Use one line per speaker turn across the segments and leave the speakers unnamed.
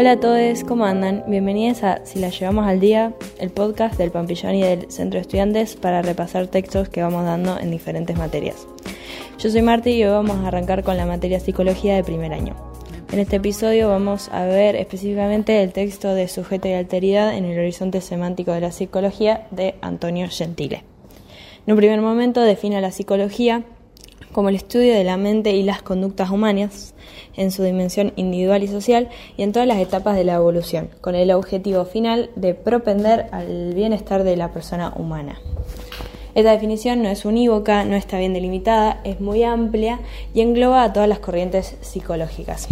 Hola a todos, ¿cómo andan? Bienvenidos a Si la llevamos al día, el podcast del Pampillón y del Centro de Estudiantes para repasar textos que vamos dando en diferentes materias. Yo soy Marti y hoy vamos a arrancar con la materia Psicología de primer año. En este episodio vamos a ver específicamente el texto de Sujeto y Alteridad en el horizonte semántico de la psicología de Antonio Gentile. En un primer momento define la psicología como el estudio de la mente y las conductas humanas en su dimensión individual y social y en todas las etapas de la evolución, con el objetivo final de propender al bienestar de la persona humana. Esta definición no es unívoca, no está bien delimitada, es muy amplia y engloba a todas las corrientes psicológicas.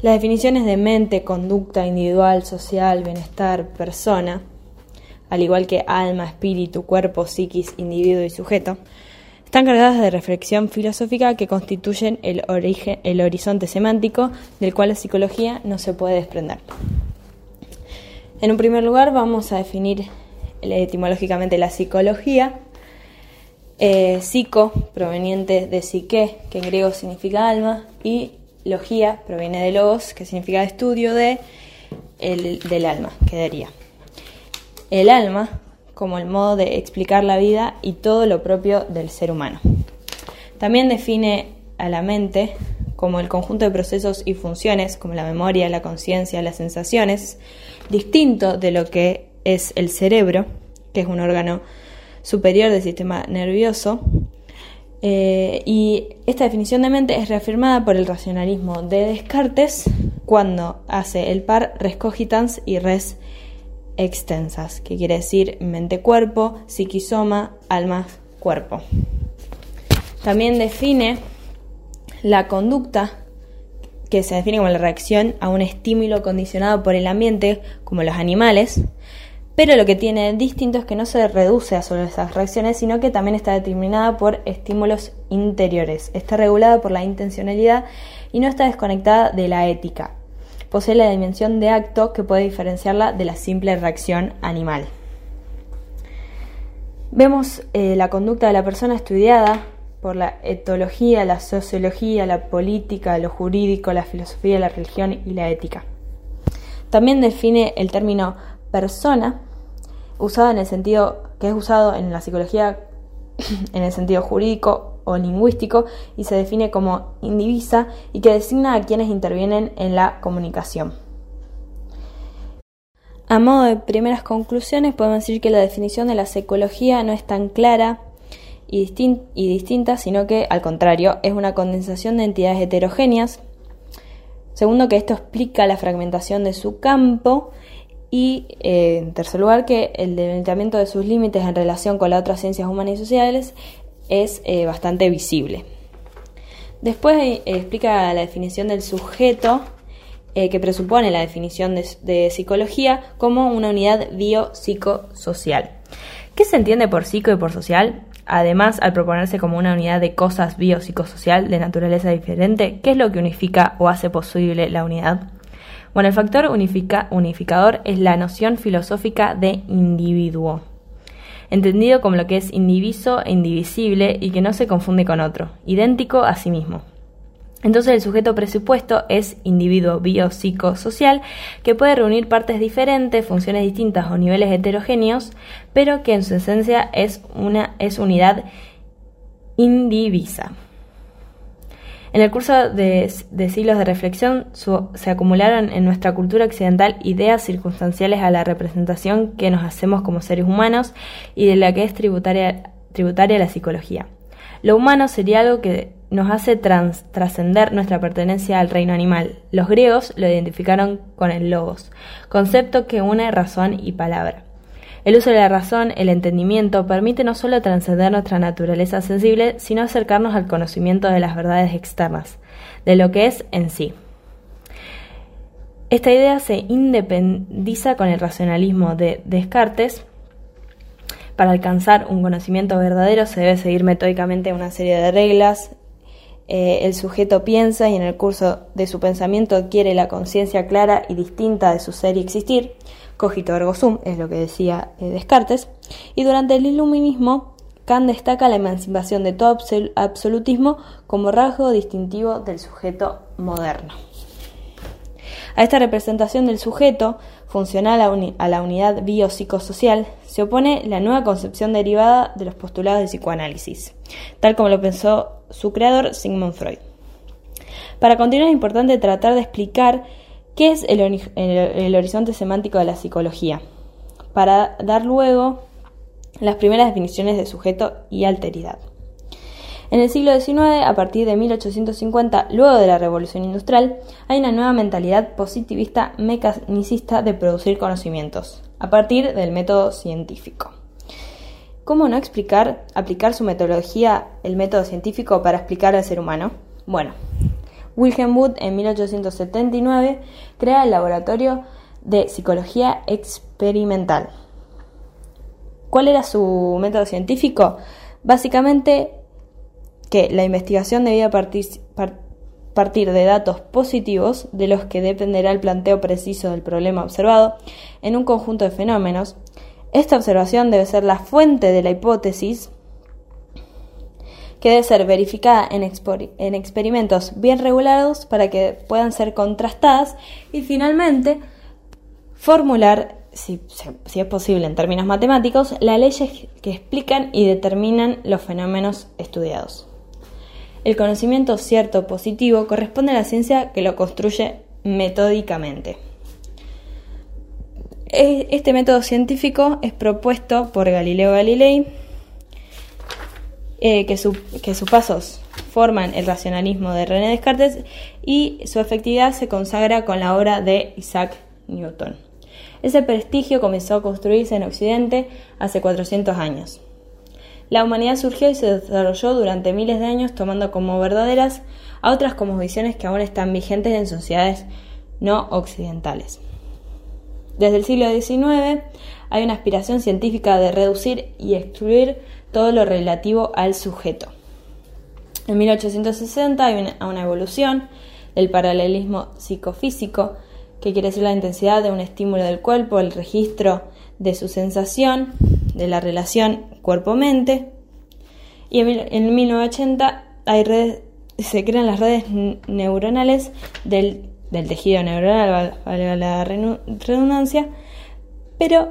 Las definiciones de mente, conducta individual, social, bienestar, persona, al igual que alma, espíritu, cuerpo, psiquis, individuo y sujeto, están cargadas de reflexión filosófica que constituyen el, origen, el horizonte semántico del cual la psicología no se puede desprender. En un primer lugar vamos a definir etimológicamente la psicología. Eh, psico, proveniente de psique, que en griego significa alma, y logía, proviene de logos, que significa estudio de el, del alma, quedaría. El alma como el modo de explicar la vida y todo lo propio del ser humano. También define a la mente como el conjunto de procesos y funciones, como la memoria, la conciencia, las sensaciones, distinto de lo que es el cerebro, que es un órgano superior del sistema nervioso. Eh, y esta definición de mente es reafirmada por el racionalismo de Descartes cuando hace el par res cogitans y res extensas, que quiere decir mente-cuerpo, psiquisoma, alma-cuerpo. También define la conducta, que se define como la reacción a un estímulo condicionado por el ambiente, como los animales, pero lo que tiene distinto es que no se reduce a solo esas reacciones, sino que también está determinada por estímulos interiores, está regulada por la intencionalidad y no está desconectada de la ética posee la dimensión de acto que puede diferenciarla de la simple reacción animal. Vemos eh, la conducta de la persona estudiada por la etología, la sociología, la política, lo jurídico, la filosofía, la religión y la ética. También define el término persona, usado en el sentido que es usado en la psicología en el sentido jurídico o lingüístico y se define como indivisa y que designa a quienes intervienen en la comunicación. A modo de primeras conclusiones, podemos decir que la definición de la psicología no es tan clara y, distinta, sino que, al contrario, es una condensación de entidades heterogéneas. Segundo, que esto explica la fragmentación de su campo. Y, eh, en tercer lugar, que el delimitamiento de sus límites en relación con las otras ciencias humanas y sociales es eh, bastante visible. Después eh, explica la definición del sujeto, eh, que presupone la definición de, psicología como una unidad biopsicosocial. ¿Qué se entiende por psico y por social? Además, al proponerse como una unidad de cosas biopsicosocial de naturaleza diferente, ¿qué es lo que unifica o hace posible la unidad? Bueno, el factor unificador es la noción filosófica de individuo entendido como lo que es indiviso e indivisible y que no se confunde con otro, idéntico a sí mismo. Entonces el sujeto presupuesto es individuo biopsicosocial que puede reunir partes diferentes, funciones distintas o niveles heterogéneos, pero que en su esencia es una es unidad indivisa. En el curso de, siglos de reflexión se acumularon en nuestra cultura occidental ideas circunstanciales a la representación que nos hacemos como seres humanos y de la que es tributaria, tributaria la psicología. Lo humano sería algo que nos hace trascender nuestra pertenencia al reino animal. Los griegos lo identificaron con el logos, concepto que une razón y palabra. El uso de la razón, el entendimiento, permite no solo trascender nuestra naturaleza sensible, sino acercarnos al conocimiento de las verdades externas, de lo que es en sí. Esta idea se independiza con el racionalismo de Descartes. Para alcanzar un conocimiento verdadero se debe seguir metódicamente una serie de reglas. Eh, el sujeto piensa y en el curso de su pensamiento adquiere la conciencia clara y distinta de su ser y existir cogito ergo sum, es lo que decía eh, Descartes, y durante el iluminismo Kant destaca la emancipación de todo absolutismo como rasgo distintivo del sujeto moderno. A esta representación del sujeto, funcional a, la unidad biopsicosocial, se opone la nueva concepción derivada de los postulados del psicoanálisis, tal como lo pensó su creador Sigmund Freud. Para continuar es importante tratar de explicar qué es el horizonte semántico de la psicología, para dar luego las primeras definiciones de sujeto y alteridad. En el siglo XIX, a partir de 1850, luego de la Revolución Industrial, hay una nueva mentalidad positivista mecanicista de producir conocimientos, a partir del método científico. ¿Cómo no explicar, aplicar su metodología, el método científico, para explicar al ser humano? Bueno, Wilhelm Wood en 1879 crea el Laboratorio de Psicología Experimental. ¿Cuál era su método científico? Básicamente que la investigación debía partir, partir de datos positivos de los que dependerá el planteo preciso del problema observado en un conjunto de fenómenos. Esta observación debe ser la fuente de la hipótesis que debe ser verificada en, en experimentos bien regulados para que puedan ser contrastadas y finalmente formular si, si, es posible en términos matemáticos, las leyes que explican y determinan los fenómenos estudiados. El conocimiento cierto positivo corresponde a la ciencia que lo construye metódicamente. E, este método científico es propuesto por Galileo Galilei, eh, que, que sus pasos forman el racionalismo de René Descartes y su efectividad se consagra con la obra de Isaac Newton. Ese prestigio comenzó a construirse en Occidente hace 400 años. La humanidad surgió y se desarrolló durante miles de años tomando como verdaderas a otras como visiones que aún están vigentes en sociedades no occidentales. Desde el siglo XIX hay una aspiración científica de reducir y excluir todo lo relativo al sujeto. En 1860 hay una, evolución del paralelismo psicofísico, que quiere decir la intensidad de un estímulo del cuerpo, el registro de su sensación, de la relación cuerpo-mente. Y en 1980 hay redes, se crean las redes neuronales del, tejido neuronal, valga la redundancia, pero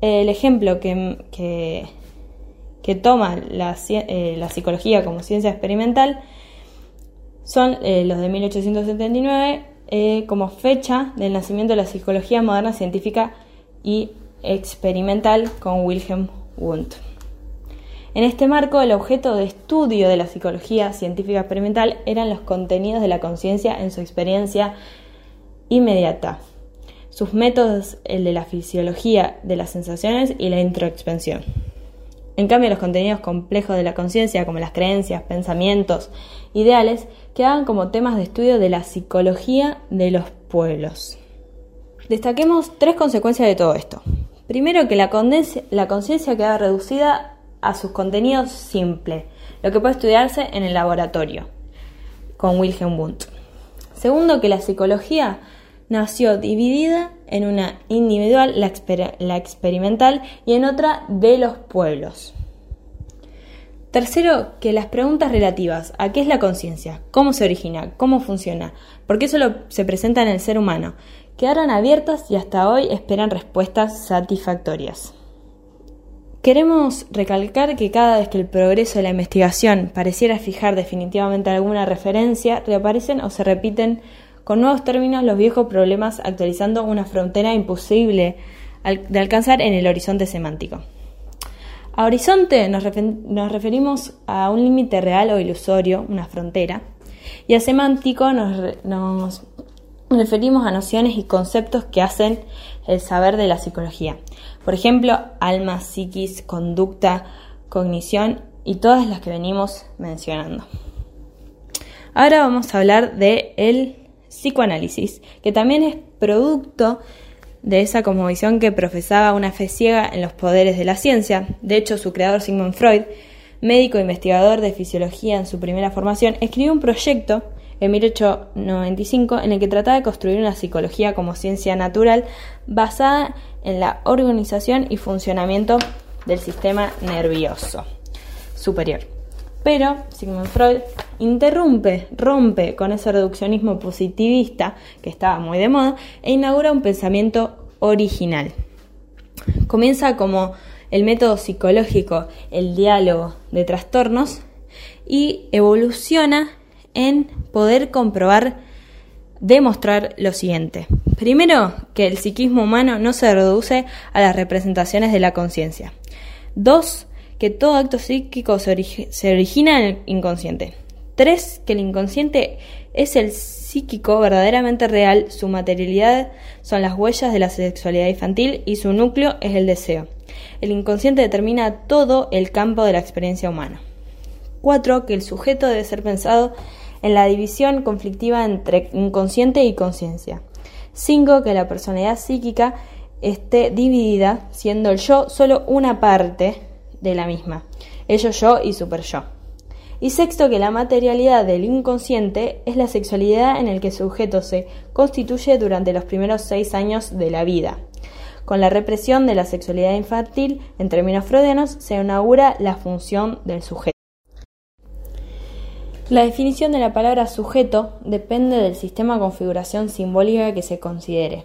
el ejemplo que, que, toma la, eh, la, psicología como ciencia experimental son eh, los de 1879 eh, como fecha del nacimiento de la psicología moderna científica y experimental con Wilhelm Wundt. En este marco, el objeto de estudio de la psicología científica experimental eran los contenidos de la conciencia en su experiencia inmediata, sus métodos, el de la fisiología de las sensaciones y la introspección. En cambio, los contenidos complejos de la conciencia, como las creencias, pensamientos, ideales, quedaban como temas de estudio de la psicología de los pueblos. Destaquemos tres consecuencias de todo esto. Primero, que la conciencia queda reducida a sus contenidos simples, lo que puede estudiarse en el laboratorio, con Wilhelm Wundt. Segundo, que la psicología nació dividida en una individual, la, la experimental, y en otra de los pueblos. Tercero, que las preguntas relativas. A qué es la conciencia, cómo se origina, cómo funciona, por qué solo se presenta en el ser humano, quedaron abiertas y hasta hoy esperan respuestas satisfactorias. Queremos recalcar que cada vez que el progreso de la investigación pareciera fijar definitivamente alguna referencia, reaparecen o se repiten con nuevos términos los viejos problemas actualizando una frontera imposible de alcanzar en el horizonte semántico. A horizonte nos, referimos a un límite real o ilusorio, una frontera, y a semántico nos referimos a nociones y conceptos que hacen el saber de la psicología. Por ejemplo, alma, psiquis, conducta, cognición y todas las que venimos mencionando. Ahora vamos a hablar de el psicoanálisis, que también es producto de esa cosmovisión que profesaba una fe ciega en los poderes de la ciencia. De hecho, su creador Sigmund Freud, médico e investigador de fisiología en su primera formación, escribió un proyecto en 1895 en el que trataba de construir una psicología como ciencia natural basada en la organización y funcionamiento del sistema nervioso superior. Pero Sigmund Freud interrumpe, rompe con ese reduccionismo positivista que estaba muy de moda e inaugura un pensamiento original. Comienza como el método psicológico, el diálogo de trastornos y evoluciona en poder comprobar, demostrar lo siguiente. Primero, que el psiquismo humano no se reduce a las representaciones de la conciencia. Dos, que todo acto psíquico se, origina en el inconsciente. Tres, que el inconsciente es el psíquico verdaderamente real, su materialidad son las huellas de la sexualidad infantil y su núcleo es el deseo. El inconsciente determina todo el campo de la experiencia humana. 4. Que el sujeto debe ser pensado en la división conflictiva entre inconsciente y conciencia. 5. Que la personalidad psíquica esté dividida, siendo el yo solo una parte de la misma, ello yo y super yo. Y sexto, que la materialidad del inconsciente es la sexualidad en el que el sujeto se constituye durante los primeros seis años de la vida. Con la represión de la sexualidad infantil, en términos freudianos, se inaugura la función del sujeto. La definición de la palabra sujeto depende del sistema de configuración simbólica que se considere.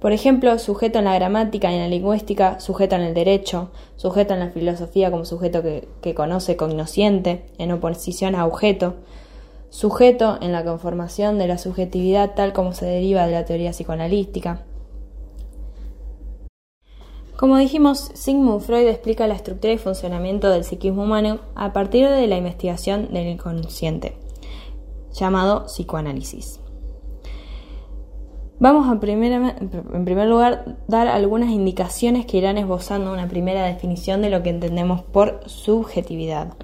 Por ejemplo, sujeto en la gramática y en la lingüística, sujeto en el derecho, sujeto en la filosofía como sujeto que, conoce cognosciente, en oposición a objeto, sujeto en la conformación de la subjetividad tal como se deriva de la teoría psicoanalística. Como dijimos, Sigmund Freud explica la estructura y funcionamiento del psiquismo humano a partir de la investigación del inconsciente, llamado psicoanálisis. Vamos a en primer lugar dar algunas indicaciones que irán esbozando una primera definición de lo que entendemos por subjetividad.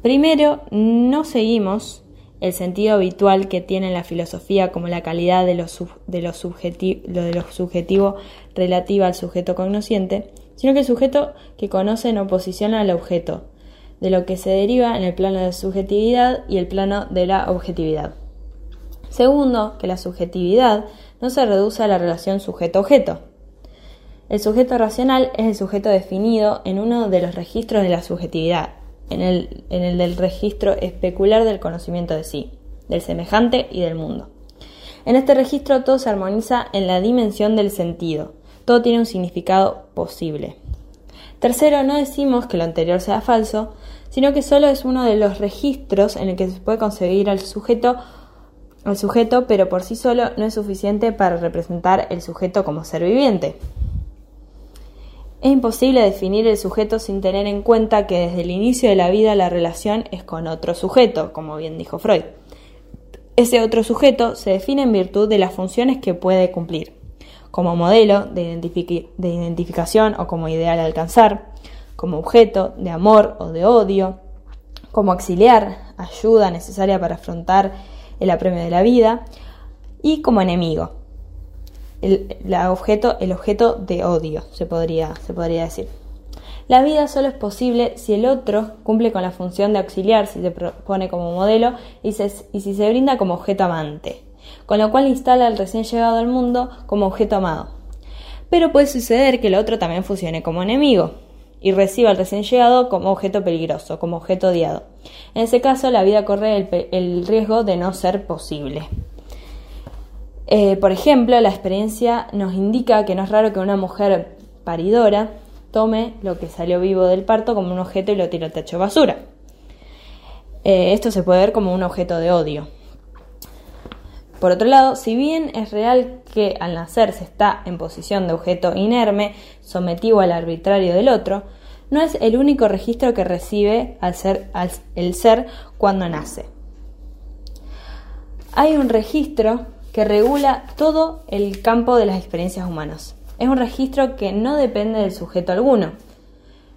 Primero, no seguimos el sentido habitual que tiene la filosofía como la calidad de lo, de lo, de lo subjetivo relativa al sujeto cognosciente, sino que el sujeto que conoce en oposición al objeto, de lo que se deriva en el plano de subjetividad y el plano de la objetividad. Segundo, que la subjetividad no se reduce a la relación sujeto-objeto. El sujeto racional es el sujeto definido en uno de los registros de la subjetividad, en el, del registro especular del conocimiento de sí, del semejante y del mundo. En este registro todo se armoniza en la dimensión del sentido, todo tiene un significado posible. Tercero, no decimos que lo anterior sea falso, sino que solo es uno de los registros en el que se puede conseguir al sujeto el sujeto, pero por sí solo no es suficiente para representar el sujeto como ser viviente. Es imposible definir el sujeto sin tener en cuenta que desde el inicio de la vida la relación es con otro sujeto, como bien dijo Freud. Ese otro sujeto se define en virtud de las funciones que puede cumplir, como modelo de, de identificación o como ideal a alcanzar, como objeto de amor o de odio, como auxiliar, ayuda necesaria para afrontar el apremio de la vida, y como enemigo, el, objeto, el objeto de odio, se podría, se podría decir. La vida solo es posible si el otro cumple con la función de auxiliar, si se propone como modelo y, y si se brinda como objeto amante, con lo cual instala al recién llegado al mundo como objeto amado. Pero puede suceder que el otro también funcione como enemigo, y reciba al recién llegado como objeto peligroso, como objeto odiado. En ese caso, la vida corre el, riesgo de no ser posible. Eh, por ejemplo, la experiencia nos indica que no es raro que una mujer paridora tome lo que salió vivo del parto como un objeto y lo tire al techo de basura. Eh, esto se puede ver como un objeto de odio. Por otro lado, si bien es real que al nacer se está en posición de objeto inerme, sometido al arbitrario del otro, no es el único registro que recibe al ser, el ser cuando nace. Hay un registro que regula todo el campo de las experiencias humanas. Es un registro que no depende del sujeto alguno.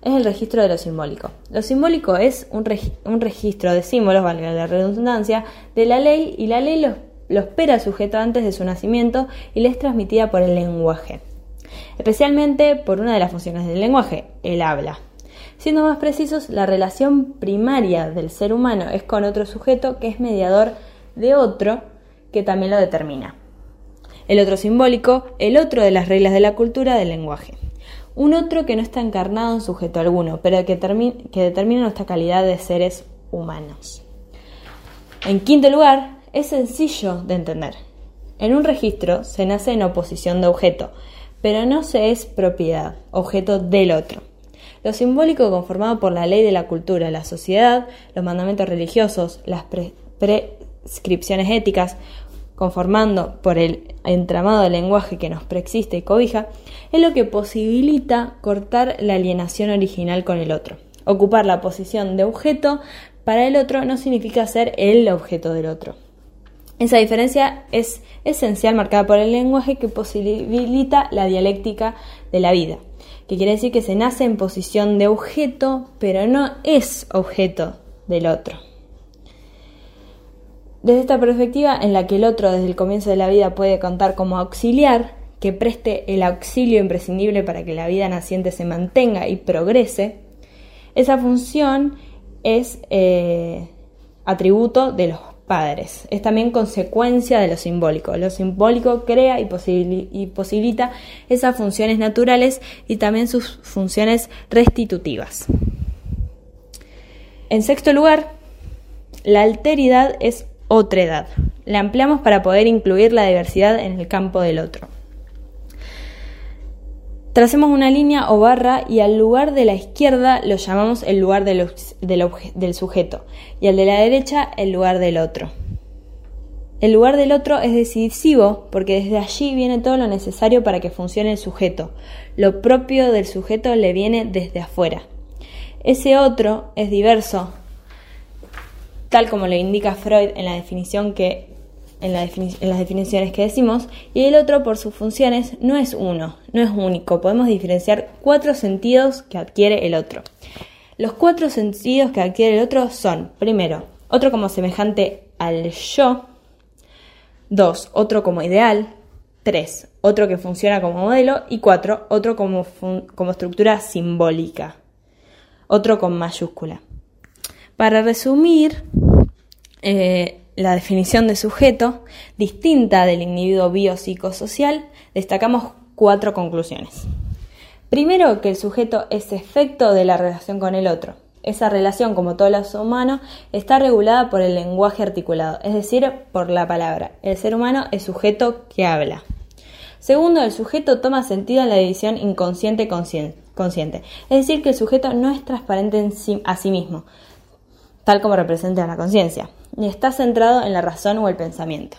Es el registro de lo simbólico. Lo simbólico es un, un registro de símbolos, valga la redundancia, de la ley y la ley los lo espera el sujeto antes de su nacimiento y le es transmitida por el lenguaje, especialmente por una de las funciones del lenguaje, el habla. Siendo más precisos, la relación primaria del ser humano es con otro sujeto que es mediador de otro que también lo determina. El otro simbólico, el otro de las reglas de la cultura del lenguaje. un otro que no está encarnado en sujeto alguno, pero que, que determina nuestra calidad de seres humanos. En quinto lugar, es sencillo de entender. En un registro se nace en oposición de objeto, pero no se es propiedad, objeto del otro. Lo simbólico conformado por la ley de la cultura, la sociedad, los mandamientos religiosos, las prescripciones éticas, conformando por el entramado del lenguaje que nos preexiste y cobija, es lo que posibilita cortar la alienación original con el otro. Ocupar la posición de objeto para el otro no significa ser el objeto del otro. Esa diferencia es esencial marcada por el lenguaje que posibilita la dialéctica de la vida, que quiere decir que se nace en posición de objeto, pero no es objeto del otro. Desde esta perspectiva, en la que el otro desde el comienzo de la vida puede contar como auxiliar, que preste el auxilio imprescindible para que la vida naciente se mantenga y progrese, esa función es eh, atributo de los padres. Es también consecuencia de lo simbólico. Lo simbólico crea y, posibilita esas funciones naturales y también sus funciones restitutivas. En sexto lugar, la alteridad es otra edad. La ampliamos para poder incluir la diversidad en el campo del otro. Tracemos una línea o barra y al lugar de la izquierda lo llamamos el lugar del, del, sujeto y al de la derecha el lugar del otro. El lugar del otro es decisivo porque desde allí viene todo lo necesario para que funcione el sujeto. Lo propio del sujeto le viene desde afuera. Ese otro es diverso, tal como lo indica Freud en la definición que en, las definiciones que decimos, y el otro por sus funciones no es uno, no es único. Podemos diferenciar cuatro sentidos que adquiere el otro. Los cuatro sentidos que adquiere el otro son, primero, otro como semejante al yo, dos, otro como ideal, tres, otro que funciona como modelo y cuatro, otro como, como estructura simbólica, otro con mayúscula. Para resumir, eh, la definición de sujeto, distinta del individuo biopsicosocial, destacamos cuatro conclusiones. Primero, que el sujeto es efecto de la relación con el otro. Esa relación, como todo lo humano, está regulada por el lenguaje articulado, es decir, por la palabra. El ser humano es sujeto que habla. Segundo, el sujeto toma sentido en la división inconsciente-consciente, es decir, que el sujeto no es transparente en a sí mismo, tal como representa la conciencia ni está centrado en la razón o el pensamiento.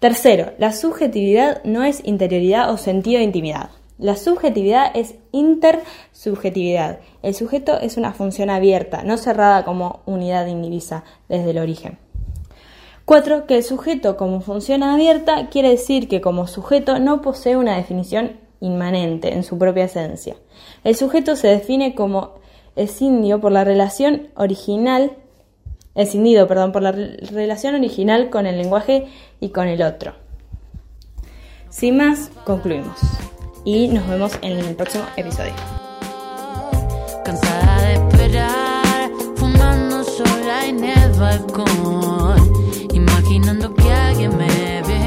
Tercero, la subjetividad no es interioridad o sentido de intimidad. La subjetividad es intersubjetividad. El sujeto es una función abierta, no cerrada como unidad indivisa desde el origen. Cuatro, Que el sujeto como función abierta quiere decir que como sujeto no posee una definición inmanente en su propia esencia. El sujeto se define como escindio por la relación original escindido perdón, por la relación original con el lenguaje y con el otro. Sin más, concluimos y nos vemos en el próximo episodio. Cansada de esperar, fumando sola en el balcón, imaginando que alguien me ve.